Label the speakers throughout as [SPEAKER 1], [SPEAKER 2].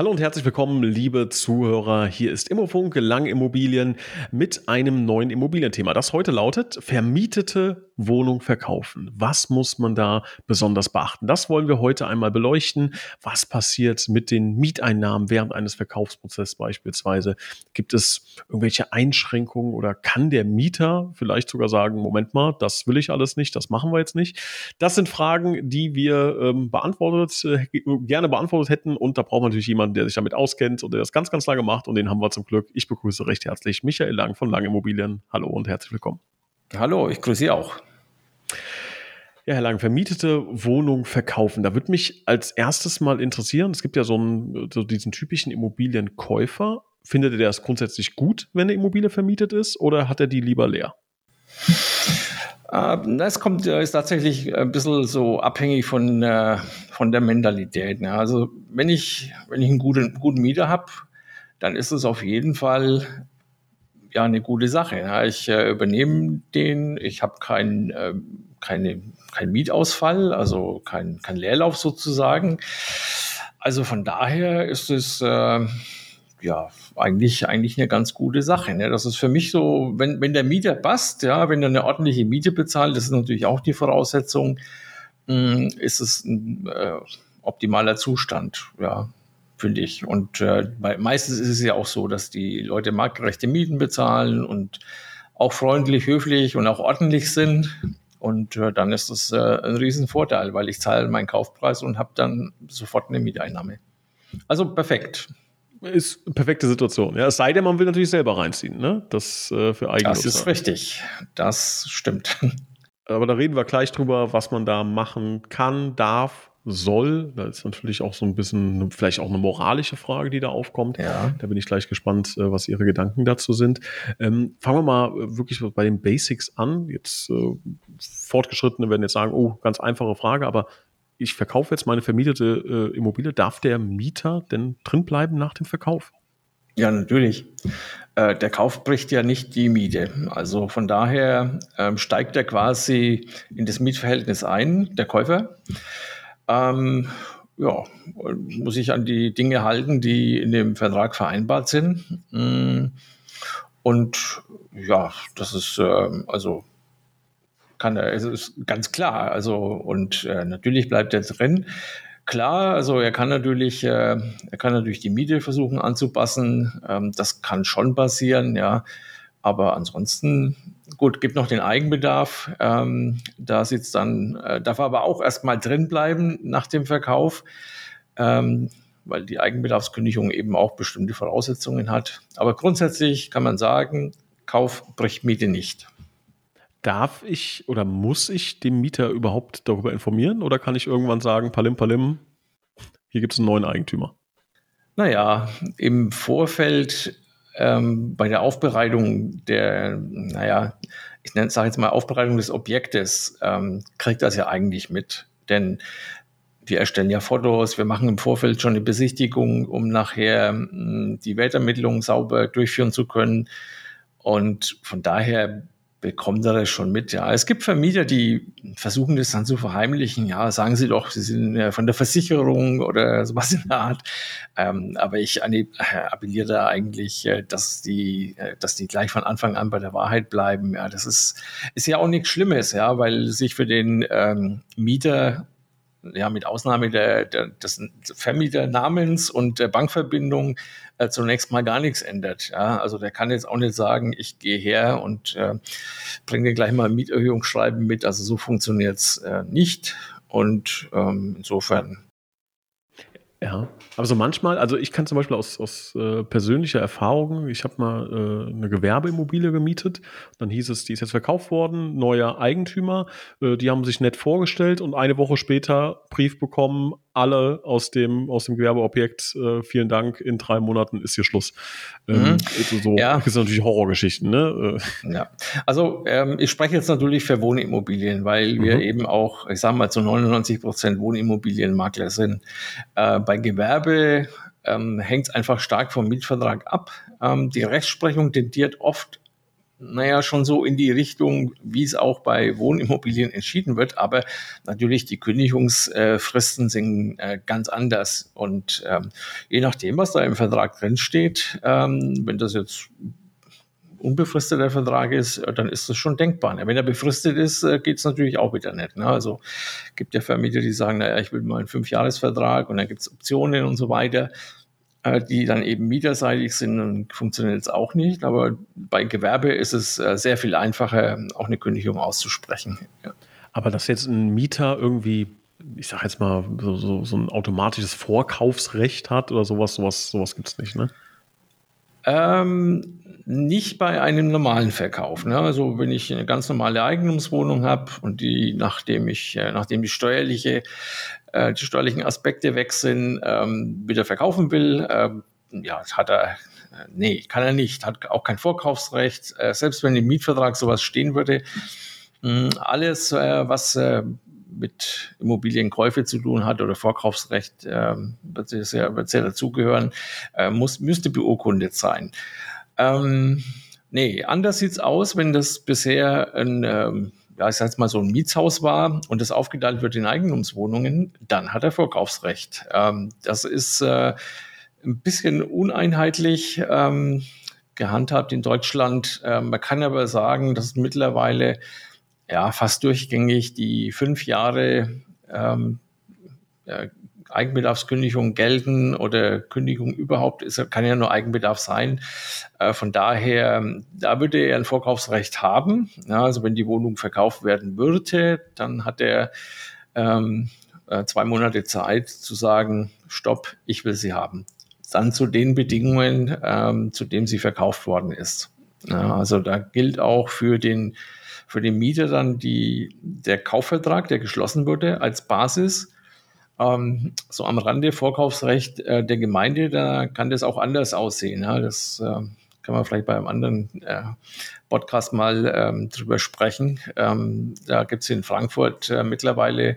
[SPEAKER 1] Hallo und herzlich willkommen, liebe Zuhörer. Hier ist Immofunk Langimmobilien mit einem neuen Immobilienthema. Das heute lautet vermietete Wohnung verkaufen. Was muss man da besonders beachten? Das wollen wir heute einmal beleuchten. Was passiert mit den Mieteinnahmen während eines Verkaufsprozesses beispielsweise? Gibt es irgendwelche Einschränkungen oder kann der Mieter vielleicht sogar sagen, Moment mal, das will ich alles nicht, das machen wir jetzt nicht? Das sind Fragen, die wir ähm, beantwortet, äh, gerne beantwortet hätten und da braucht man natürlich jemanden, jemanden, der sich damit auskennt und der das ganz, ganz lange macht und den haben wir zum Glück. Ich begrüße recht herzlich Michael Lang von Lang Immobilien. Hallo und herzlich willkommen.
[SPEAKER 2] Hallo, ich grüße Sie auch.
[SPEAKER 1] Ja, Herr Lang, vermietete Wohnung verkaufen. Da würde mich als erstes mal interessieren, es gibt ja so, einen, so diesen typischen Immobilienkäufer. Findet er das grundsätzlich gut, wenn eine Immobilie vermietet ist oder hat er die lieber leer?
[SPEAKER 2] Das ähm, kommt, ist tatsächlich ein bisschen so abhängig von, äh, von der Mentalität. Ne? Also wenn ich, wenn ich einen guten, guten Mieter habe, dann ist es auf jeden Fall ja eine gute Sache. Ja? Ich äh, übernehme den, ich habe kein, äh, keine, keinen Mietausfall, also kein, kein Leerlauf sozusagen. Also von daher ist es äh, ja, eigentlich, eigentlich eine ganz gute Sache. Ne? Das ist für mich so, wenn, wenn der Mieter passt, ja, wenn er eine ordentliche Miete bezahlt, das ist natürlich auch die Voraussetzung, mh, hm, ist es ein äh, optimaler Zustand, ja, finde ich. Und äh, meistens ist es ja auch so, dass die Leute marktgerechte Mieten bezahlen und auch freundlich, höflich und auch ordentlich sind. Und äh, dann ist das äh, ein Riesenvorteil, weil ich zahle meinen Kaufpreis und habe dann sofort eine Mieteinnahme. Also perfekt
[SPEAKER 1] ist eine perfekte Situation. Ja, es sei denn, man will natürlich selber reinziehen, ne? Das äh, für eigene
[SPEAKER 2] Das ist richtig. Das stimmt.
[SPEAKER 1] Aber da reden wir gleich drüber, was man da machen kann, darf, soll. Da ist natürlich auch so ein bisschen vielleicht auch eine moralische Frage, die da aufkommt. Ja. Da bin ich gleich gespannt, äh, was Ihre Gedanken dazu sind. Ähm, fangen wir mal äh, wirklich bei den Basics an. Jetzt äh, Fortgeschrittene werden jetzt sagen, oh, ganz einfache Frage, aber ich verkaufe jetzt meine vermietete äh, Immobilie, darf der Mieter denn drin bleiben nach dem Verkauf?
[SPEAKER 2] Ja, natürlich. Äh, der Kauf bricht ja nicht die Miete. Also von daher ähm, steigt er quasi in das Mietverhältnis ein, der Käufer. Ähm, ja, muss sich an die Dinge halten, die in dem Vertrag vereinbart sind. Mm, und ja, das ist äh, also kann er, es ist ganz klar. Also, und äh, natürlich bleibt er drin. Klar, also er kann natürlich, äh, er kann natürlich die Miete versuchen anzupassen. Ähm, das kann schon passieren, ja. Aber ansonsten, gut, gibt noch den Eigenbedarf. Ähm, da sitzt dann, äh, darf er aber auch erstmal drin bleiben nach dem Verkauf, ähm, weil die Eigenbedarfskündigung eben auch bestimmte Voraussetzungen hat. Aber grundsätzlich kann man sagen, Kauf bricht Miete nicht.
[SPEAKER 1] Darf ich oder muss ich den Mieter überhaupt darüber informieren oder kann ich irgendwann sagen, Palim Palim, hier gibt es einen neuen Eigentümer?
[SPEAKER 2] Naja, im Vorfeld ähm, bei der Aufbereitung der, naja, ich sage jetzt mal Aufbereitung des Objektes, ähm, kriegt das ja eigentlich mit. Denn wir erstellen ja Fotos, wir machen im Vorfeld schon eine Besichtigung, um nachher mh, hm, die Wertermittlung sauber durchführen zu können. Und von daher bekommt er das schon mit. Ja, es gibt Vermieter, die versuchen das dann zu verheimlichen. Ja, sagen Sie doch, Sie sind von der Versicherung oder sowas in der Art. Ähm, aber ich äh, appelliere da eigentlich, äh, dass die, äh, dass die gleich von Anfang an bei der Wahrheit bleiben. Ja, das ist, ist ja auch nichts Schlimmes, ja, weil sich für den ähm, Mieter ja, mit Ausnahme der, der, des Vermieternamens und der Bankverbindung äh, zunächst mal gar nichts ändert. Ja? Also der kann jetzt auch nicht sagen, ich gehe her und äh, bringe dir gleich mal Mieterhöhungsschreiben mit. Also so funktioniert es äh, nicht. Und ähm, insofern
[SPEAKER 1] ja, aber so manchmal, also ich kann zum Beispiel aus, aus äh, persönlicher Erfahrung, ich habe mal äh, eine Gewerbeimmobilie gemietet, dann hieß es, die ist jetzt verkauft worden, neuer Eigentümer, äh, die haben sich nett vorgestellt und eine Woche später Brief bekommen, alle aus dem, aus dem Gewerbeobjekt, äh, vielen Dank, in drei Monaten ist hier Schluss. Ähm, mhm. Also so, ja. Das sind natürlich Horrorgeschichten, ne?
[SPEAKER 2] Äh. Ja, also ähm, ich spreche jetzt natürlich für Wohnimmobilien, weil mhm. wir eben auch, ich sage mal, zu 99 Prozent Wohnimmobilienmakler sind. Äh, bei Gewerbe ähm, hängt es einfach stark vom Mietvertrag ab. Ähm, die Rechtsprechung tendiert oft naja, schon so in die Richtung, wie es auch bei Wohnimmobilien entschieden wird. Aber natürlich, die Kündigungsfristen sind äh, ganz anders. Und ähm, je nachdem, was da im Vertrag drinsteht, ähm, wenn das jetzt unbefristeter Vertrag ist, äh, dann ist das schon denkbar. Wenn er befristet ist, äh, geht es natürlich auch wieder nicht. Ne? Also gibt ja Vermieter, die sagen, naja, ich will mal einen Fünfjahresvertrag und dann gibt es Optionen und so weiter. Äh, die dann eben mieterseitig sind und funktioniert jetzt auch nicht. Aber bei Gewerbe ist es äh, sehr viel einfacher, auch eine Kündigung auszusprechen.
[SPEAKER 1] Aber dass jetzt ein Mieter irgendwie, ich sage jetzt mal, so, so, so, ein automatisches Vorkaufsrecht hat oder sowas, sowas, sowas gibt es nicht, ne?
[SPEAKER 2] Ähm, nicht bei einem normalen Verkauf. Ne? Also wenn ich eine ganz normale Eigentumswohnung habe und die, nachdem ich, äh, nachdem die steuerliche, äh, die steuerlichen Aspekte weg sind, ähm, wieder verkaufen will, ähm, ja, hat er, äh, nee, kann er nicht, hat auch kein Vorkaufsrecht. Äh, selbst wenn im Mietvertrag sowas stehen würde, mh, alles, äh, was äh, mit Immobilienkäufe zu tun hat oder Vorkaufsrecht, äh, wird sehr, sehr dazugehören, äh, muss, müsste beurkundet sein. Ähm, nee, anders sieht's aus, wenn das bisher ein, ähm, ja, ich sag jetzt mal so ein Mietshaus war und das aufgeteilt wird in Eigentumswohnungen, dann hat er Vorkaufsrecht. Ähm, das ist äh, ein bisschen uneinheitlich ähm, gehandhabt in Deutschland. Ähm, man kann aber sagen, dass mittlerweile ja fast durchgängig die fünf Jahre ähm, ja, Eigenbedarfskündigung gelten oder Kündigung überhaupt ist, kann ja nur Eigenbedarf sein. Äh, von daher, da würde er ein Vorkaufsrecht haben. Ja, also wenn die Wohnung verkauft werden würde, dann hat er ähm, äh, zwei Monate Zeit zu sagen, stopp, ich will sie haben. Dann zu den Bedingungen, ähm, zu denen sie verkauft worden ist. Ja, also da gilt auch für den, für den Mieter dann die, der Kaufvertrag, der geschlossen wurde, als Basis ähm, so am Rande Vorkaufsrecht äh, der Gemeinde, da kann das auch anders aussehen. Ja? Das äh, kann man vielleicht bei einem anderen äh, Podcast mal ähm, drüber sprechen. Ähm, da gibt es in Frankfurt äh, mittlerweile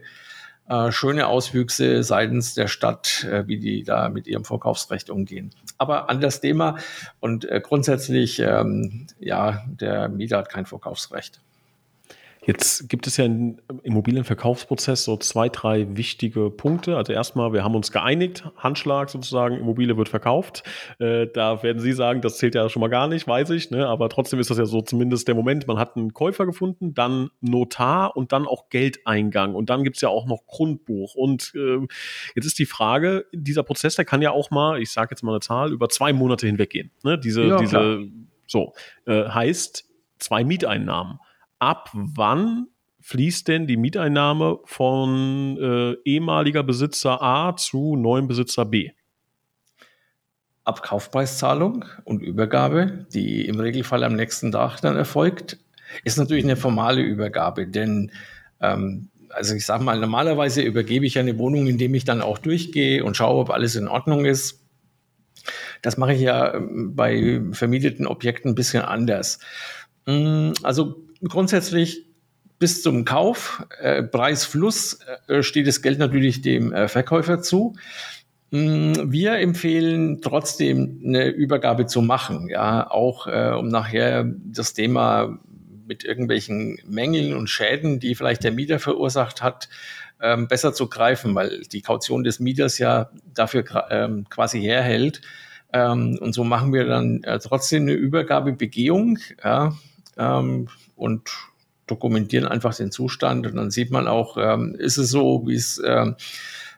[SPEAKER 2] äh, schöne Auswüchse seitens der Stadt, äh, wie die da mit ihrem Vorkaufsrecht umgehen. Aber anders Thema und grundsätzlich, ähm, ja, der Mieter hat kein Vorkaufsrecht.
[SPEAKER 1] Jetzt gibt es ja im Immobilienverkaufsprozess so zwei, drei wichtige Punkte. Also erstmal, wir haben uns geeinigt, Handschlag sozusagen, Immobilie wird verkauft. Äh, da werden Sie sagen, das zählt ja schon mal gar nicht, weiß ich. Ne? Aber trotzdem ist das ja so zumindest der Moment, man hat einen Käufer gefunden, dann Notar und dann auch Geldeingang. Und dann gibt es ja auch noch Grundbuch. Und äh, jetzt ist die Frage, dieser Prozess, der kann ja auch mal, ich sage jetzt mal eine Zahl, über zwei Monate hinweggehen. Ne? Diese, ja, diese, so, äh, heißt zwei Mieteinnahmen ab wann fließt denn die Mieteinnahme von äh, ehemaliger Besitzer A zu neuem Besitzer B?
[SPEAKER 2] Ab Kaufpreiszahlung und Übergabe, die im Regelfall am nächsten Tag dann erfolgt, ist natürlich eine formale Übergabe, denn ähm, also ich sage mal, normalerweise übergebe ich eine Wohnung, indem ich dann auch durchgehe und schaue, ob alles in Ordnung ist. Das mache ich ja ähm, bei vermieteten Objekten ein bisschen anders. Mm, also grundsätzlich bis zum Kauf, äh, Preisfluss, äh, steht das Geld natürlich dem äh, Verkäufer zu. Mm, wir empfehlen trotzdem eine Übergabe zu machen, ja, auch äh, um nachher das Thema mit irgendwelchen Mängeln und Schäden, die vielleicht der Mieter verursacht hat, ähm, besser zu greifen, weil die Kaution des Mieters ja dafür ähm, quasi herhält. Ähm, und so machen wir dann äh, trotzdem eine Übergabebegehung, ja, ähm, und dokumentieren einfach den Zustand. Und dann sieht man auch, ähm, ist es so, wie es ähm,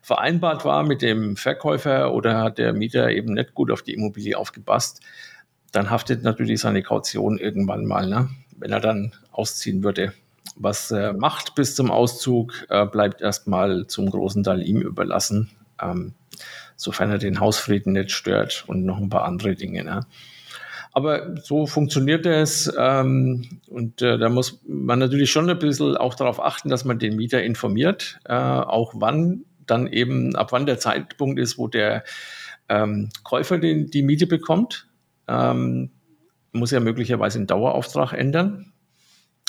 [SPEAKER 2] vereinbart war mit dem Verkäufer oder hat der Mieter eben nicht gut auf die Immobilie aufgepasst. Dann haftet natürlich seine Kaution irgendwann mal, ne? wenn er dann ausziehen würde. Was er macht bis zum Auszug, äh, bleibt erstmal zum großen Teil ihm überlassen, ähm, sofern er den Hausfrieden nicht stört und noch ein paar andere Dinge. Ne? Aber so funktioniert es. Ähm, und äh, da muss man natürlich schon ein bisschen auch darauf achten, dass man den Mieter informiert, äh, auch wann dann eben, ab wann der Zeitpunkt ist, wo der ähm, Käufer den, die Miete bekommt. Ähm, muss ja möglicherweise einen Dauerauftrag ändern.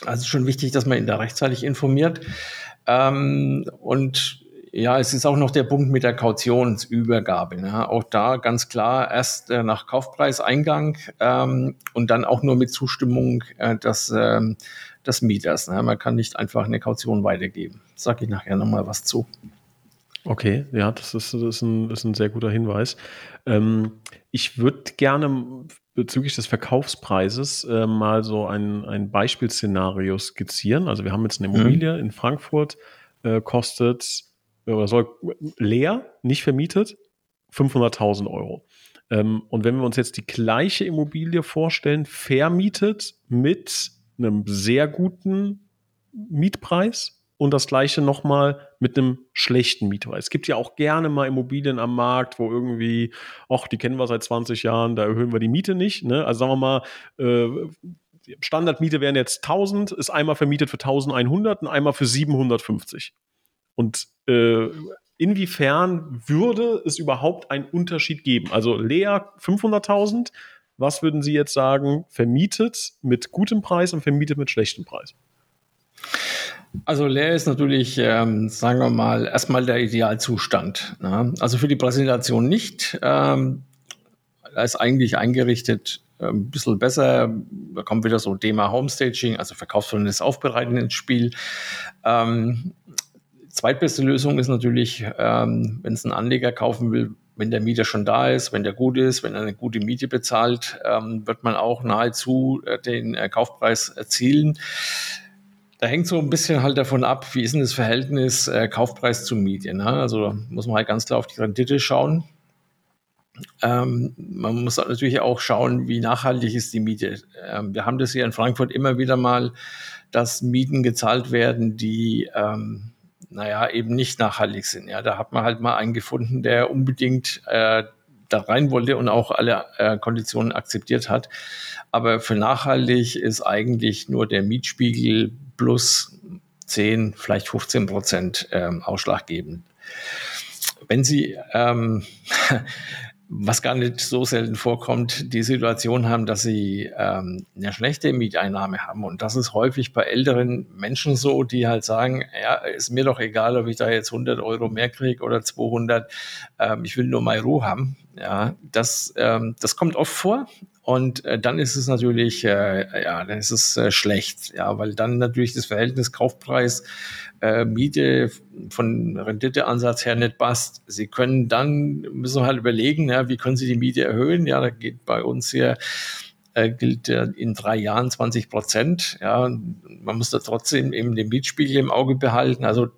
[SPEAKER 2] Also schon wichtig, dass man ihn da rechtzeitig informiert. Ähm, und Ja, es ist auch noch der Punkt mit der Kautionsübergabe. Ne? Auch da ganz klar erst äh, nach Kaufpreiseingang ähm, und dann auch nur mit Zustimmung äh, des, ähm, des Mieters. Ne? Man kann nicht einfach eine Kaution weitergeben. Sag ich nachher nochmal was zu.
[SPEAKER 1] Okay, ja, das ist, das ist, ein, das ist ein sehr guter Hinweis. Ähm, ich würde gerne bezüglich des Verkaufspreises äh, mal so ein, ein Beispielszenario skizzieren. Also wir haben jetzt eine mhm. Immobilie mhm. in Frankfurt, äh, kostet oder soll leer, nicht vermietet, 500.000 Euro. Ähm, und wenn wir uns jetzt die gleiche Immobilie vorstellen, vermietet mit einem sehr guten Mietpreis, und das gleiche nochmal mit einem schlechten Mietpreis. Es gibt ja auch gerne mal Immobilien am Markt, wo irgendwie, ach, die kennen wir seit 20 Jahren, da erhöhen wir die Miete nicht. Ne? Also sagen wir mal, äh, Standardmiete wären jetzt 1000, ist einmal vermietet für 1100 und einmal für 750. Und äh, inwiefern würde es überhaupt einen Unterschied geben? Also leer 500.000, was würden Sie jetzt sagen, vermietet mit gutem Preis und vermietet mit schlechtem Preis?
[SPEAKER 2] Also leer ist natürlich, ähm, sagen wir mal, erstmal der Idealzustand. Ne? Also für die Präsentation nicht. Ähm, da ist eigentlich eingerichtet äh, ein bisschen besser. Da kommt wieder so Thema Homestaging, also verkaufsvolles Aufbereiten ins Spiel. Ähm, zweitbeste Lösung ist natürlich, ähm, wenn es ein Anleger kaufen will, wenn der Mieter schon da ist, wenn der gut ist, wenn er eine gute Miete bezahlt, ähm, wird man auch nahezu äh, den äh, Kaufpreis erzielen. Da hängt so ein bisschen halt davon ab, wie ist denn das Verhältnis äh, Kaufpreis zu Miete. Ne? Also muss man halt ganz klar auf die Rendite schauen. Ähm, man muss natürlich auch schauen, wie nachhaltig ist die Miete. Ähm, wir haben das hier in Frankfurt immer wieder mal, dass Mieten gezahlt werden, die ähm, naja, eben nicht nachhaltig sind. Ja, da hat man halt mal einen gefunden, der unbedingt äh, da rein wollte und auch alle äh, Konditionen akzeptiert hat. Aber für nachhaltig ist eigentlich nur der Mietspiegel plus 10, vielleicht 15 Prozent ähm, ausschlaggebend. Wenn Sie ähm, was gar nicht so selten vorkommt, die Situation haben, dass sie ähm, eine schlechte Mieteinnahme haben. Und das ist häufig bei älteren Menschen so, die halt sagen, ja, ist mir doch egal, ob ich da jetzt 100 Euro mehr kriege oder 200, ähm, ich will nur mal Ruhe haben. Ja, das, ähm, das kommt oft vor. Und äh, dann ist es natürlich, äh, ja, dann ist es äh, schlecht, ja, weil dann natürlich das Verhältnis Kaufpreis äh, Miete von Renditeansatz her nicht passt. Sie können dann, müssen halt überlegen, ja, wie können Sie die Miete erhöhen? Ja, da geht bei uns hier äh, gilt in drei Jahren 20 Prozent. Ja, man muss da trotzdem eben den Mietspiegel im Auge behalten. Also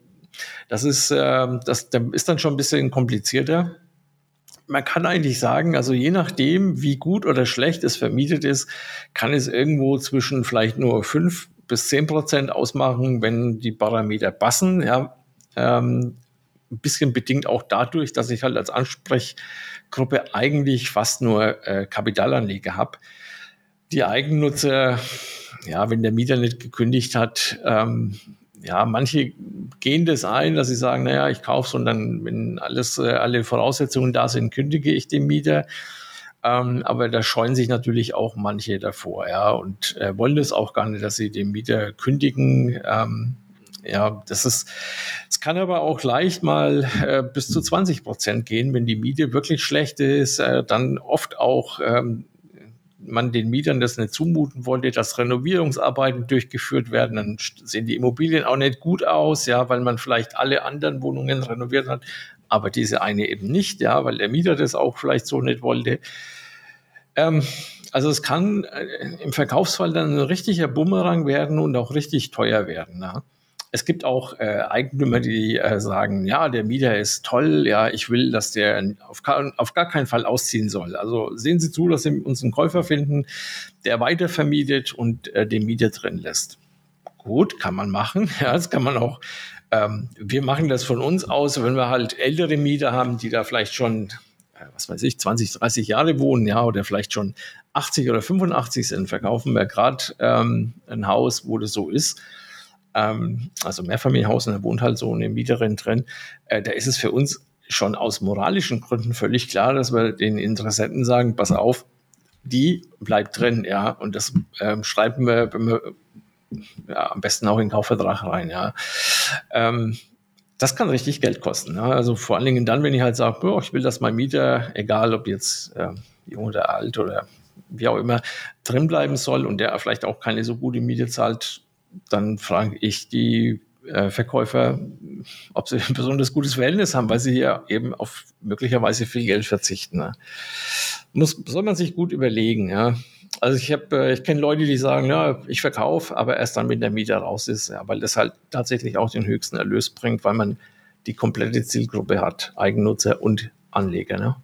[SPEAKER 2] das ist, äh, das, das ist dann schon ein bisschen komplizierter man kann eigentlich sagen, also je nachdem, wie gut oder schlecht es vermietet ist, kann es irgendwo zwischen vielleicht nur fünf bis zehn Prozent ausmachen, wenn die Parameter passen. Ja, ähm, ein bisschen bedingt auch dadurch, dass ich halt als Ansprechgruppe eigentlich fast nur äh, Kapitalanleger habe. Die Eigennutzer, ja, wenn der Mieter nicht gekündigt hat, ähm, ja, manche gehen das ein, dass sie sagen, naja, ich kaufe es und dann, wenn alles, äh, alle Voraussetzungen da sind, kündige ich den Mieter. Ähm, aber da scheuen sich natürlich auch manche davor, ja, und äh, wollen das auch gar nicht, dass sie den Mieter kündigen. Ähm, ja, das ist, es kann aber auch leicht mal äh, bis zu 20 Prozent gehen, wenn die Miete wirklich schlecht ist, äh, dann oft auch ähm, man den Mietern das nicht zumuten wollte, dass Renovierungsarbeiten durchgeführt werden, dann sehen die Immobilien auch nicht gut aus, ja, weil man vielleicht alle anderen Wohnungen renoviert hat, aber diese eine eben nicht, ja, weil der Mieter das auch vielleicht so nicht wollte. Ähm, also es kann äh, im Verkaufsfall dann ein richtiger Bumerang werden und auch richtig teuer werden. Ja. Es gibt auch äh, Eigentümer, die äh, sagen, ja, der Mieter ist toll, ja, ich will, dass der auf, auf gar keinen Fall ausziehen soll. Also sehen Sie zu, dass Sie uns einen Käufer finden, der weiter vermietet und äh, den Mieter drin lässt. Gut, kann man machen. Ja, das kann man auch. Ähm, wir machen das von uns aus, wenn wir halt ältere Mieter haben, die da vielleicht schon, äh, was weiß ich, 20, 30 Jahre wohnen, ja, oder vielleicht schon 80 oder 85 sind, verkaufen wir gerade ähm, ein Haus, wo das so ist ähm, also Mehrfamilienhaus und da wohnt halt so eine Mieterin drin, äh, da ist es für uns schon aus moralischen Gründen völlig klar, dass wir den Interessenten sagen, pass auf, die bleibt drin, ja, und das ähm, schreiben wir, wir ja, am besten auch in den Kaufvertrag rein, ja. Ähm, das kann richtig Geld kosten. Ne? Also vor allen Dingen dann, wenn ich halt sage, boah, ich will, dass mein Mieter, egal ob jetzt äh, jung oder alt oder wie auch immer, drin bleiben soll und der vielleicht auch keine so gute Miete zahlt, dann frage ich die äh, Verkäufer, ob sie ein besonders gutes Verhältnis haben, weil sie hier eben auf möglicherweise viel Geld verzichten. Ne? Muss, soll man sich gut überlegen, ja. Also ich habe, äh, ich kenne Leute, die sagen, ja, ich verkaufe, aber erst dann, wenn der Mieter raus ist, ja, weil das halt tatsächlich auch den höchsten Erlös bringt, weil man die komplette Zielgruppe hat, Eigennutzer und Anleger. Ne?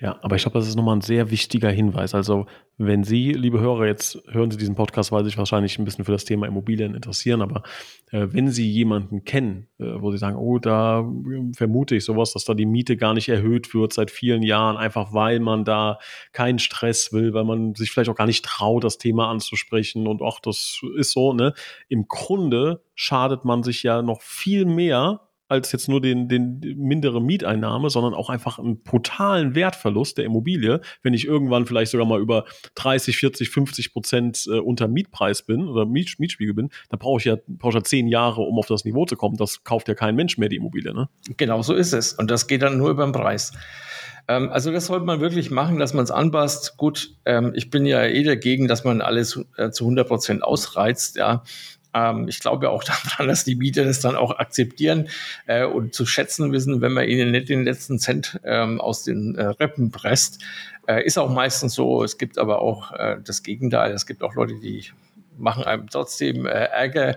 [SPEAKER 1] Ja, aber ich glaube, das ist nochmal ein sehr wichtiger Hinweis. Also, wenn Sie, liebe Hörer, jetzt hören Sie diesen Podcast, weil Sie sich wahrscheinlich ein bisschen für das Thema Immobilien interessieren, aber äh, wenn Sie jemanden kennen, äh, wo Sie sagen, oh, da äh, vermute ich sowas, dass da die Miete gar nicht erhöht wird seit vielen Jahren, einfach weil man da keinen Stress will, weil man sich vielleicht auch gar nicht traut, das Thema anzusprechen und ach, das ist so, ne? Im Grunde schadet man sich ja noch viel mehr, als jetzt nur den, den mindere Mieteinnahme, sondern auch einfach einen brutalen Wertverlust der Immobilie, wenn ich irgendwann vielleicht sogar mal über 30, 40, 50 Prozent äh, unter Mietpreis bin oder Miet, Mietspiegel bin, da brauche ich ja brauche ich ja zehn Jahre, um auf das Niveau zu kommen. Das kauft ja kein Mensch mehr die Immobilie. Ne?
[SPEAKER 2] Genau so ist es. Und das geht dann nur über den Preis. Ähm, also das sollte man wirklich machen, dass man es anpasst. Gut, ähm, ich bin ja eh dagegen, dass man alles äh, zu 100 Prozent ausreizt. Ja, ähm, ich glaube auch daran, dass die Mieter das dann auch akzeptieren äh, und zu schätzen wissen, wenn man ihnen nicht den letzten Cent ähm, aus den äh, Rippen presst. Äh, ist auch meistens so. Es gibt aber auch äh, das Gegenteil. Es gibt auch Leute, die machen einem trotzdem äh, Ärger.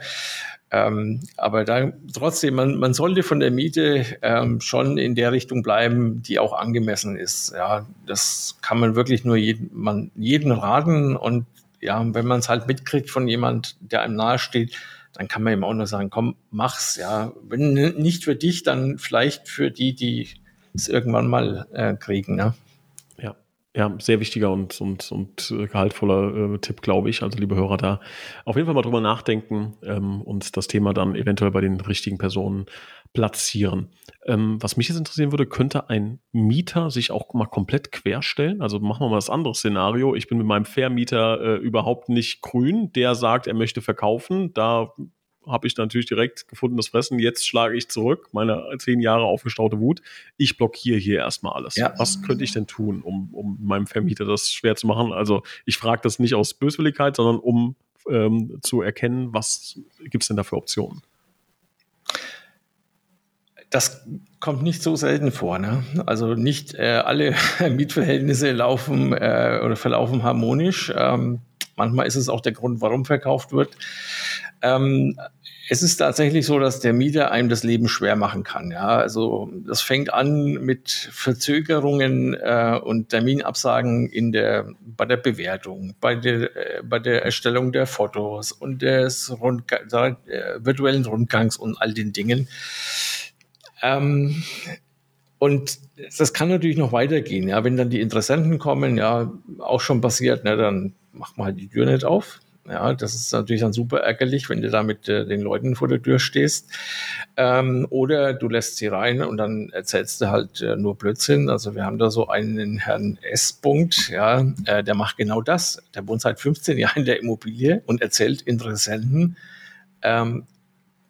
[SPEAKER 2] Ähm, aber da trotzdem, man, man sollte von der Miete ähm, schon in der Richtung bleiben, die auch angemessen ist. Ja, das kann man wirklich nur jeden, man, jeden raten und ja, wenn man es halt mitkriegt von jemand, der einem nahesteht, dann kann man ihm auch nur sagen, komm, mach's, ja. Wenn nicht für dich, dann vielleicht für die, die es irgendwann mal äh, kriegen, ne?
[SPEAKER 1] Ja. Ja, sehr wichtiger und, und, und gehaltvoller äh, Tipp, glaube ich. Also, liebe Hörer, da auf jeden Fall mal drüber nachdenken ähm, und das Thema dann eventuell bei den richtigen Personen platzieren. Ähm, was mich jetzt interessieren würde, könnte ein Mieter sich auch mal komplett querstellen? Also machen wir mal das andere Szenario. Ich bin mit meinem Vermieter äh, überhaupt nicht grün. Der sagt, er möchte verkaufen. Da habe ich natürlich direkt gefundenes Fressen. Jetzt schlage ich zurück, meine zehn Jahre aufgestaute Wut. Ich blockiere hier erstmal alles. Ja. Was könnte ich denn tun, um, um meinem Vermieter das schwer zu machen? Also ich frage das nicht aus Böswilligkeit, sondern um ähm, zu erkennen, was gibt es denn da für Optionen?
[SPEAKER 2] Das kommt nicht so selten vor. Ne? Also nicht äh, alle Mietverhältnisse laufen äh, oder verlaufen harmonisch. Ähm, manchmal ist es auch der Grund, warum verkauft wird. Ähm, es ist tatsächlich so, dass der Mieter einem das Leben schwer machen kann. Ja, also das fängt an mit Verzögerungen äh, und Terminabsagen in der bei der Bewertung, bei der äh, bei der Erstellung der Fotos und des Rundga der, äh, virtuellen Rundgangs und all den Dingen. Ähm, und das kann natürlich noch weitergehen. Ja, wenn dann die Interessenten kommen, ja, auch schon passiert, ne, dann macht man halt die Tür nicht auf. Ja, das ist natürlich dann super ärgerlich, wenn du da mit äh, den Leuten vor der Tür stehst. Ähm, oder du lässt sie rein und dann erzählst du halt äh, nur Blödsinn. Also wir haben da so einen Herrn S. Punkt, ja, äh, der macht genau das. Der wohnt seit 15 Jahren in der Immobilie und erzählt Interessenten ähm,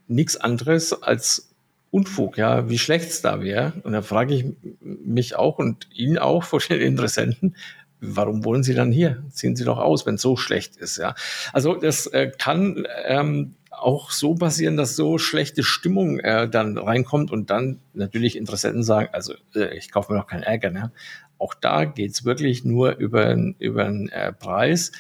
[SPEAKER 2] nichts anderes als Unfug, ja, wie schlecht es da wäre. Und da frage ich mich auch und ihn auch vor den Interessenten, warum wollen Sie dann hier? Ziehen Sie doch aus, wenn es so schlecht ist, ja. Also das äh, kann ähm, auch so passieren, dass so schlechte Stimmung äh, dann reinkommt und dann natürlich Interessenten sagen, also äh, ich kaufe mir doch keinen Ärger. Ne? Auch da geht's wirklich nur über, über den äh, Preis.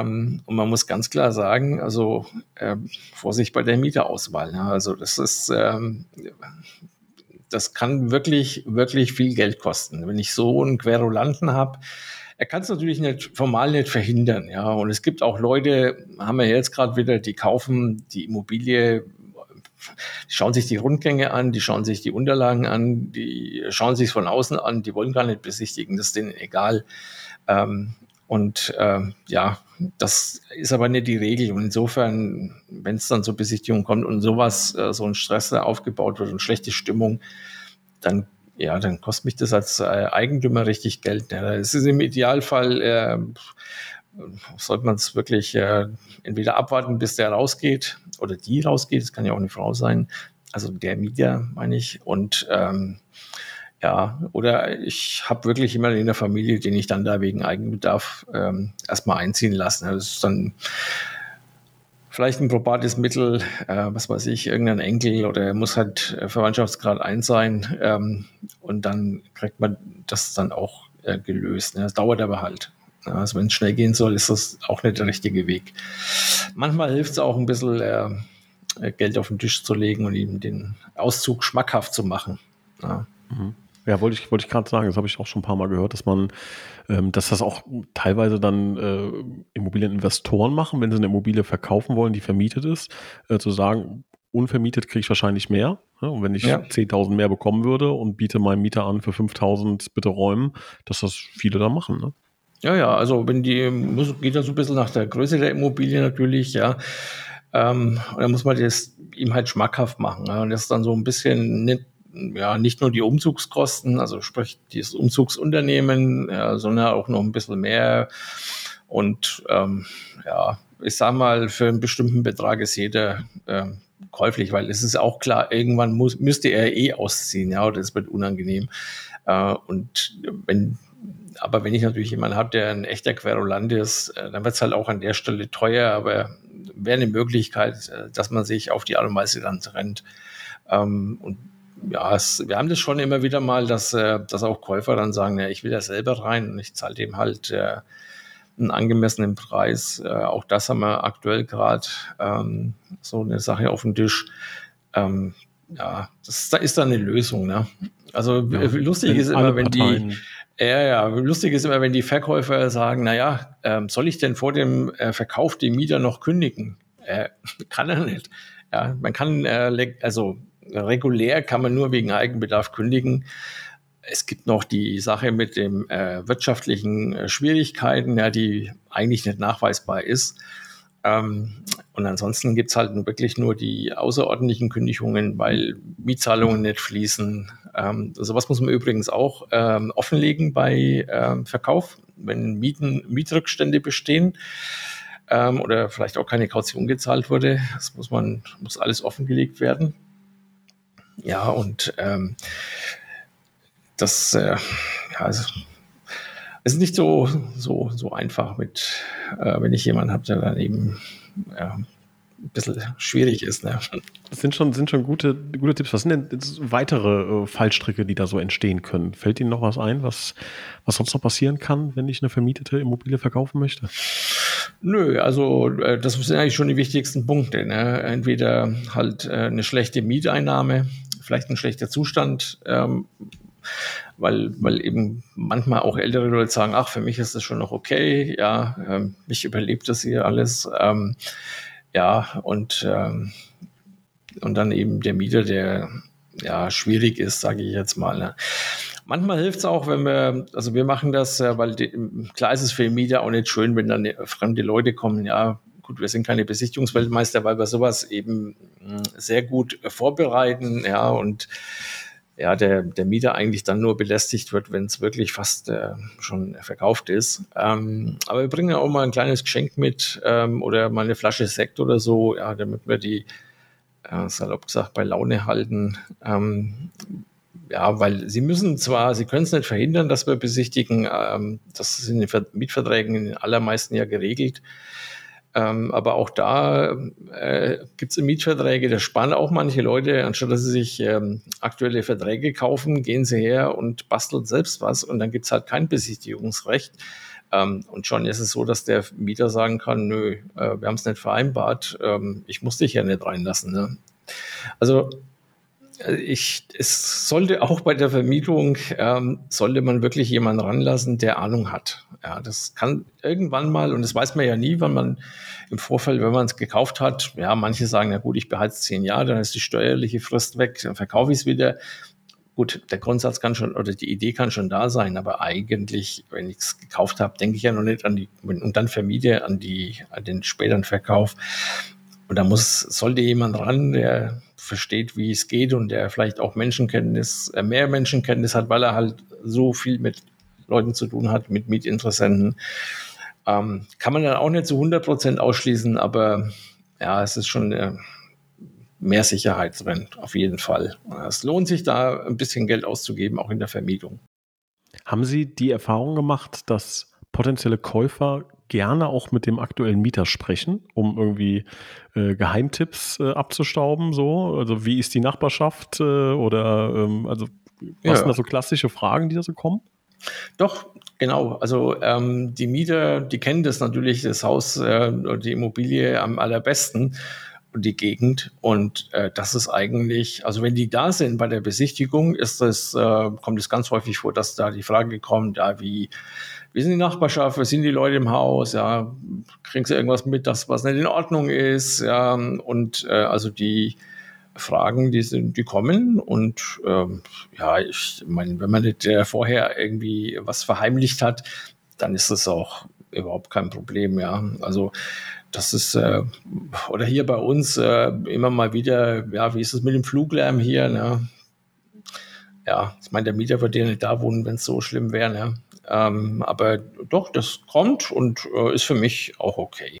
[SPEAKER 2] Ähm, und man muss ganz klar sagen, also äh, Vorsicht bei der Mieterauswahl. Ja, also das ist, ähm, das kann wirklich, wirklich viel Geld kosten. Wenn ich so einen Querulanten habe, er kann es natürlich nicht formal nicht verhindern. Ja, und es gibt auch Leute, haben wir jetzt gerade wieder, die kaufen die Immobilie die schauen sich die Rundgänge an, die schauen sich die Unterlagen an, die schauen sich von außen an, die wollen gar nicht besichtigen, das ist denen egal. Ähm, und äh, ja, das ist aber nicht die Regel. Und insofern, wenn es dann zur Besichtigung kommt und sowas, äh, so ein Stress aufgebaut wird und schlechte Stimmung, dann ja, dann kostet mich das als äh, Eigentümer richtig Geld. Ja, es ist im Idealfall, äh, sollte man es wirklich äh, entweder abwarten, bis der rausgeht oder die rausgeht, das kann ja auch eine Frau sein, also der Mieter meine ich. Und ähm, ja, oder ich habe wirklich jemanden in der Familie, den ich dann da wegen Eigenbedarf ähm, erstmal einziehen lasse. Das ist dann vielleicht ein probates Mittel, äh, was weiß ich, irgendein Enkel oder muss halt äh, Verwandtschaftsgrad 1 sein ähm, und dann kriegt man das dann auch äh, gelöst. Ne? Das dauert aber halt. Also wenn es schnell gehen soll, ist das auch nicht der richtige Weg. Manchmal hilft es auch ein bisschen äh, äh, Geld auf den Tisch zu legen und ihm den Auszug schmackhaft zu machen.
[SPEAKER 1] Ja. Mhm. Ja, wollte ich, wollte ich gerade sagen, das habe ich auch schon ein paar Mal gehört, dass man, ähm, dass das auch teilweise dann äh, Immobilieninvestoren machen, wenn sie eine Immobilie verkaufen wollen, die vermietet ist, äh, zu sagen, unvermietet kriege ich wahrscheinlich mehr. Ja, und wenn ich ja. 10.000 mehr bekommen würde und biete meinem Mieter an für 5.000 bitte räumen, dass das viele da machen. Ne?
[SPEAKER 2] Ja, ja, also wenn die, muss, geht das so ein bisschen nach der Größe der Immobilie natürlich, ja. Ähm, und dann muss man das ihm halt schmackhaft machen. Ja? Und das ist dann so ein bisschen nicht ja, nicht nur die Umzugskosten, also sprich dieses Umzugsunternehmen, ja, sondern auch noch ein bisschen mehr. Und ähm, ja, ich sag mal, für einen bestimmten Betrag ist jeder äh, käuflich, weil es ist auch klar, irgendwann muss, müsste er eh ausziehen, ja, oder es wird unangenehm. Äh, und wenn, aber wenn ich natürlich jemanden habe, der ein echter Querulant ist, äh, dann wird es halt auch an der Stelle teuer, aber wäre eine Möglichkeit, äh, dass man sich auf die Art und Weise dann trennt. Ähm, und ja, es, wir haben das schon immer wieder mal, dass, äh, dass auch Käufer dann sagen, ja, ich will ja selber rein und ich zahle dem halt äh, einen angemessenen Preis. Äh, auch das haben wir aktuell gerade ähm, so eine Sache auf dem Tisch. Ähm, ja, das, da ist dann eine Lösung. Ne? Also ja, lustig ist immer, wenn die ja, ja, lustig ist immer, wenn die Verkäufer sagen, naja, ähm, soll ich denn vor dem äh, Verkauf den Mieter noch kündigen? Äh, kann er nicht. Ja, man kann, äh, also regulär kann man nur wegen Eigenbedarf kündigen. Es gibt noch die Sache mit den äh, wirtschaftlichen äh, Schwierigkeiten, ja, die eigentlich nicht nachweisbar ist. Ähm, und ansonsten gibt's halt wirklich nur die außerordentlichen Kündigungen, weil Mietzahlungen nicht fließen. Ähm, sowas muss man übrigens auch ähm, offenlegen bei ähm, Verkauf, wenn Mieten, Mietrückstände bestehen ähm, oder vielleicht auch keine Kaution gezahlt wurde. Das muss man, muss alles offengelegt werden. Ja, und ähm, das äh, ja, also, ist nicht so, so, so einfach mit, äh, wenn ich jemanden habe, der dann eben ja, ein bisschen schwierig ist. Ne?
[SPEAKER 1] Das sind schon, sind schon gute, gute Tipps. Was sind denn weitere äh, Fallstricke, die da so entstehen können? Fällt Ihnen noch was ein, was, was sonst noch passieren kann, wenn ich eine vermietete Immobilie verkaufen möchte?
[SPEAKER 2] Nö, also äh, das sind eigentlich schon die wichtigsten Punkte. Ne? Entweder halt äh, eine schlechte Mieteinnahme, vielleicht ein schlechter Zustand, ähm, weil, weil eben manchmal auch ältere Leute sagen, ach, für mich ist das schon noch okay, ja, ähm, mich überlebt das hier alles. Ähm, ja, und, ähm, und dann eben der Mieter, der ja schwierig ist, sage ich jetzt mal. Ne? Manchmal hilft es auch, wenn wir, also wir machen das, weil die, klar ist es für den Mieter auch nicht schön, wenn dann fremde Leute kommen, ja, gut, wir sind keine Besichtigungsweltmeister, weil wir sowas eben hm, sehr gut vorbereiten, ja, und ja, der, der Mieter eigentlich dann nur belästigt wird, wenn es wirklich fast äh, schon verkauft ist. Ähm, aber wir bringen auch mal ein kleines Geschenk mit ähm, oder mal eine Flasche Sekt oder so, ja, damit wir die, äh, salopp gesagt, bei Laune halten. Ähm, ja, weil sie müssen zwar, sie können es nicht verhindern, dass wir besichtigen, ähm, das ist in den Mietverträgen in den allermeisten ja geregelt. Ähm, aber auch da äh, gibt es Mietverträge, da sparen auch manche Leute, anstatt dass sie sich ähm, aktuelle Verträge kaufen, gehen sie her und basteln selbst was und dann gibt es halt kein Besichtigungsrecht. Ähm, und schon ist es so, dass der Mieter sagen kann, nö, äh, wir haben es nicht vereinbart, ähm, ich muss dich ja nicht reinlassen. Ne? Also ich, es sollte auch bei der Vermietung, ähm, sollte man wirklich jemanden ranlassen, der Ahnung hat. Ja, das kann irgendwann mal, und das weiß man ja nie, wann man im Vorfeld, wenn man es gekauft hat, ja, manche sagen, na gut, ich behalte es zehn Jahre, dann ist die steuerliche Frist weg, dann verkaufe ich es wieder. Gut, der Grundsatz kann schon, oder die Idee kann schon da sein, aber eigentlich, wenn ich es gekauft habe, denke ich ja noch nicht an die, und dann vermiete an die, an den späteren Verkauf. Und da muss, sollte jemand ran, der versteht, wie es geht und der vielleicht auch Menschenkenntnis, äh, mehr Menschenkenntnis hat, weil er halt so viel mit Leuten zu tun hat, mit Mietinteressenten. Ähm, kann man dann auch nicht zu 100 Prozent ausschließen, aber ja, es ist schon, äh, mehr Sicherheit drin, auf jeden Fall. Es lohnt sich da ein bisschen Geld auszugeben, auch in der Vermietung.
[SPEAKER 1] Haben Sie die Erfahrung gemacht, dass potenzielle Käufer gerne auch mit dem aktuellen Mieter sprechen, um irgendwie äh, Geheimtipps äh, abzustauben? So, also wie ist die Nachbarschaft äh, oder ähm, also was ja. sind da so klassische Fragen, die da so kommen?
[SPEAKER 2] Doch, genau. Also ähm, die Mieter, die kennen das natürlich, das Haus äh, oder die Immobilie am allerbesten die Gegend. Und äh, das ist eigentlich, also wenn die da sind bei der Besichtigung, ist das, äh, kommt es ganz häufig vor, dass da die Frage kommt, ja, wie, wie sind die Nachbarschaft, wie sind die Leute im Haus, ja, kriegen sie irgendwas mit, das, was nicht in Ordnung ist, ja, und äh, also die Fragen, die sind, die kommen und ähm, ja, ich meine, wenn man nicht äh, vorher irgendwie was verheimlicht hat, dann ist das auch überhaupt kein Problem, ja. Also das ist, äh, oder hier bei uns äh, immer mal wieder, ja, wie ist es mit dem Fluglärm hier, ne? Ja, ich meine, der Mieter würde ja nicht da wohnen, wenn es so schlimm wäre, ne? Ähm, aber doch, das kommt und äh, ist für mich auch okay.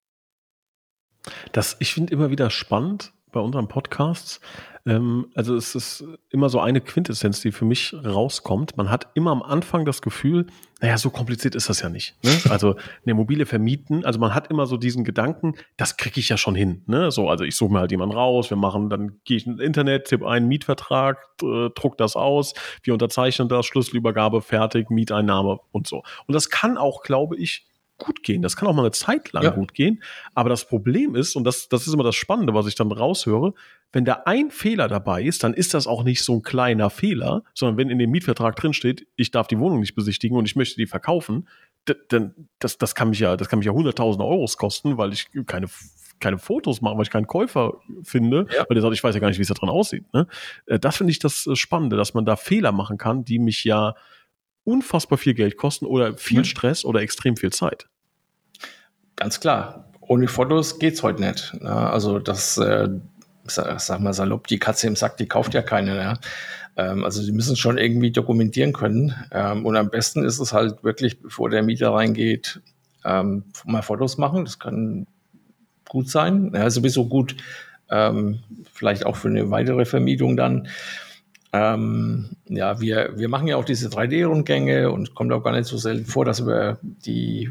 [SPEAKER 1] Das, ich finde immer wieder spannend bei unseren Podcasts, ähm, also es ist immer so eine Quintessenz, die für mich rauskommt. Man hat immer am Anfang das Gefühl, naja, so kompliziert ist das ja nicht. Ne? Also eine Immobilie vermieten, also man hat immer so diesen Gedanken, das kriege ich ja schon hin. Ne? So, also ich suche mir halt jemanden raus, wir machen, dann gehe ich ins Internet, tippe einen Mietvertrag, äh, druck das aus, wir unterzeichnen das, Schlüsselübergabe, fertig, Mieteinnahme und so. Und das kann auch, glaube ich, gut gehen. Das kann auch mal eine Zeit lang ja. gut gehen. Aber das Problem ist, und das, das ist immer das Spannende, was ich dann raushöre, wenn da ein Fehler dabei ist, dann ist das auch nicht so ein kleiner Fehler, sondern wenn in dem Mietvertrag drinsteht, ich darf die Wohnung nicht besichtigen und ich möchte die verkaufen, dann das, das kann mich ja, das kann mich ja hunderttausende Euros kosten, weil ich keine keine Fotos mache, weil ich keinen Käufer finde, ja. weil der sagt, ich weiß ja gar nicht, wie es da drin aussieht. Ne? Äh, das finde ich das äh, Spannende, dass man da Fehler machen kann, die mich ja unfassbar viel Geld kosten oder viel mhm. Stress oder extrem viel Zeit.
[SPEAKER 2] Ganz klar. Ohne Fotos geht's heute nicht. Ne? Also das, äh, sag mal salopp, die Katze im Sack, die kauft ja keine. Ja? Ähm, also sie müssen schon irgendwie dokumentieren können. Ähm, und am besten ist es halt wirklich, bevor der Mieter reingeht, ähm, mal Fotos machen. Das kann gut sein. Ja, sowieso gut, ähm, vielleicht auch für eine weitere Vermietung dann. Ähm, ja, wir, wir machen ja auch diese 3D-Rundgänge und kommt auch gar nicht so selten vor, dass wir die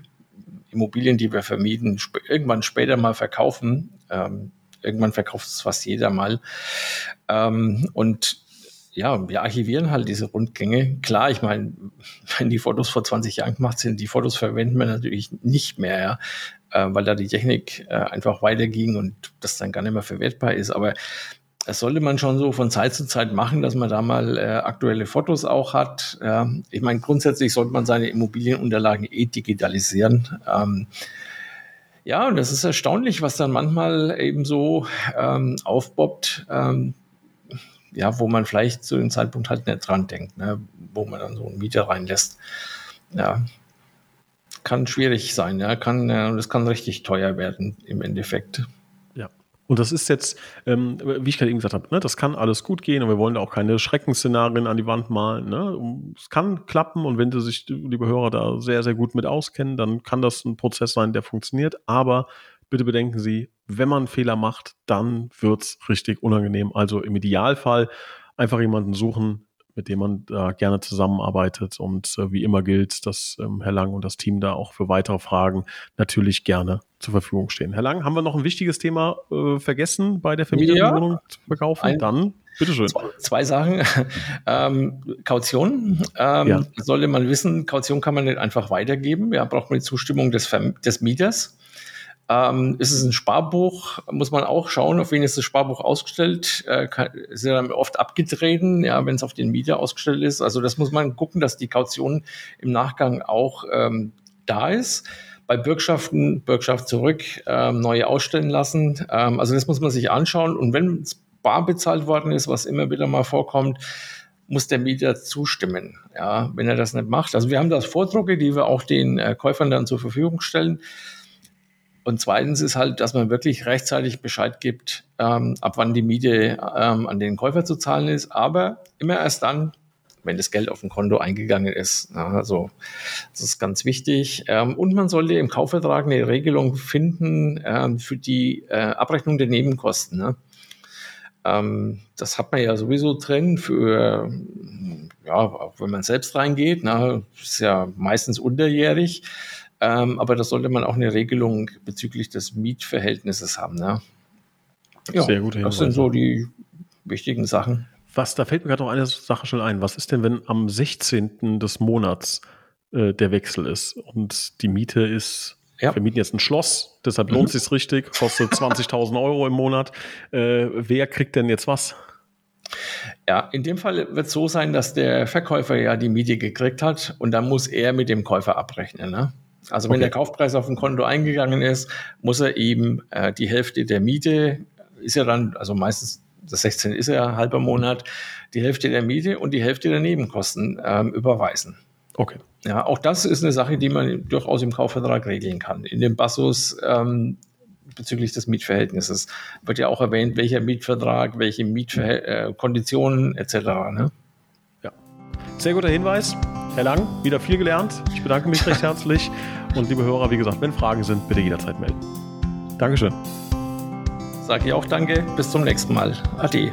[SPEAKER 2] Immobilien, die wir vermieten, sp irgendwann später mal verkaufen. Ähm, irgendwann verkauft es fast jeder mal. Ähm, und ja, wir archivieren halt diese Rundgänge. Klar, ich meine, wenn die Fotos vor 20 Jahren gemacht sind, die Fotos verwenden wir natürlich nicht mehr, ja, äh, weil da die Technik äh, einfach weiterging und das dann gar nicht mehr verwertbar ist. Aber das sollte man schon so von Zeit zu Zeit machen, dass man da mal äh, aktuelle Fotos auch hat. Ich meine, grundsätzlich sollte man seine Immobilienunterlagen eh digitalisieren. Ähm, ja, und das ist erstaunlich, was dann manchmal eben so ähm, aufboppt, ähm, ja, wo man vielleicht zu dem Zeitpunkt halt nicht dran denkt, ne? wo man dann so einen Mieter reinlässt. Ja, kann schwierig sein, ja, kann, äh, das kann richtig teuer werden im Endeffekt.
[SPEAKER 1] Und das ist jetzt, ähm, wie ich gerade eben gesagt habe, ne, das kann alles gut gehen und wir wollen auch keine Schreckensszenarien an die Wand malen. Ne? Es kann klappen und wenn Sie sich, liebe Hörer, da sehr, sehr gut mit auskennen, dann kann das ein Prozess sein, der funktioniert. Aber bitte bedenken Sie, wenn man Fehler macht, dann wird es richtig unangenehm. Also im Idealfall einfach jemanden suchen, mit dem man da gerne zusammenarbeitet. Und äh, wie immer gilt, dass ähm, Herr Lang und das Team da auch für weitere Fragen natürlich gerne zur Verfügung stehen. Herr Lang, haben wir noch ein wichtiges Thema äh, vergessen bei der Vermieterwohnung ja, zu verkaufen?
[SPEAKER 2] Ein, Dann bitteschön. Zwei, zwei Sachen. ähm, Kaution ähm, ja. sollte man wissen, Kaution kann man nicht einfach weitergeben. Ja, braucht man die Zustimmung des, des Mieters. Ähm, ist es ein Sparbuch? Muss man auch schauen, auf wen ist das Sparbuch ausgestellt? Äh, kann, ist ja oft abgetreten, ja, wenn es auf den Mieter ausgestellt ist. Also das muss man gucken, dass die Kaution im Nachgang auch ähm, da ist. Bei Bürgschaften, Bürgschaft zurück, ähm, neue ausstellen lassen. Ähm, also das muss man sich anschauen. Und wenn es bar bezahlt worden ist, was immer wieder mal vorkommt, muss der Mieter zustimmen. Ja, wenn er das nicht macht. Also wir haben das Vordrucke, die wir auch den äh, Käufern dann zur Verfügung stellen. Und zweitens ist halt, dass man wirklich rechtzeitig Bescheid gibt, ähm, ab wann die Miete ähm, an den Käufer zu zahlen ist, aber immer erst dann, wenn das Geld auf dem Konto eingegangen ist. Also das ist ganz wichtig. Ähm, und man sollte im Kaufvertrag eine Regelung finden ähm, für die äh, Abrechnung der Nebenkosten. Ne? Ähm, das hat man ja sowieso drin für, ja, auch wenn man selbst reingeht, ne, ist ja meistens unterjährig. Ähm, aber da sollte man auch eine Regelung bezüglich des Mietverhältnisses haben. Ne? Ja, Sehr gut. Das sind so die wichtigen Sachen.
[SPEAKER 1] Was, da fällt mir gerade noch eine Sache schnell ein. Was ist denn, wenn am 16. des Monats äh, der Wechsel ist und die Miete ist ja. Wir mieten jetzt ein Schloss, deshalb lohnt mhm. sich richtig, kostet 20.000 Euro im Monat. Äh, wer kriegt denn jetzt was?
[SPEAKER 2] Ja, in dem Fall wird es so sein, dass der Verkäufer ja die Miete gekriegt hat und dann muss er mit dem Käufer abrechnen. Ne? Also wenn okay. der Kaufpreis auf dem Konto eingegangen ist, muss er eben äh, die Hälfte der Miete, ist ja dann, also meistens das 16 ist ja halber Monat, die Hälfte der Miete und die Hälfte der Nebenkosten ähm, überweisen. Okay. Ja, auch das ist eine Sache, die man durchaus im Kaufvertrag regeln kann. In dem Passus ähm, bezüglich des Mietverhältnisses wird ja auch erwähnt, welcher Mietvertrag, welche Mietkonditionen äh, etc. Ne?
[SPEAKER 1] Sehr guter Hinweis. Herr Lang, wieder viel gelernt. Ich bedanke mich recht herzlich. Und liebe Hörer, wie gesagt, wenn Fragen sind, bitte jederzeit melden. Dankeschön.
[SPEAKER 2] Sage ich auch danke. Bis zum nächsten Mal. Ade.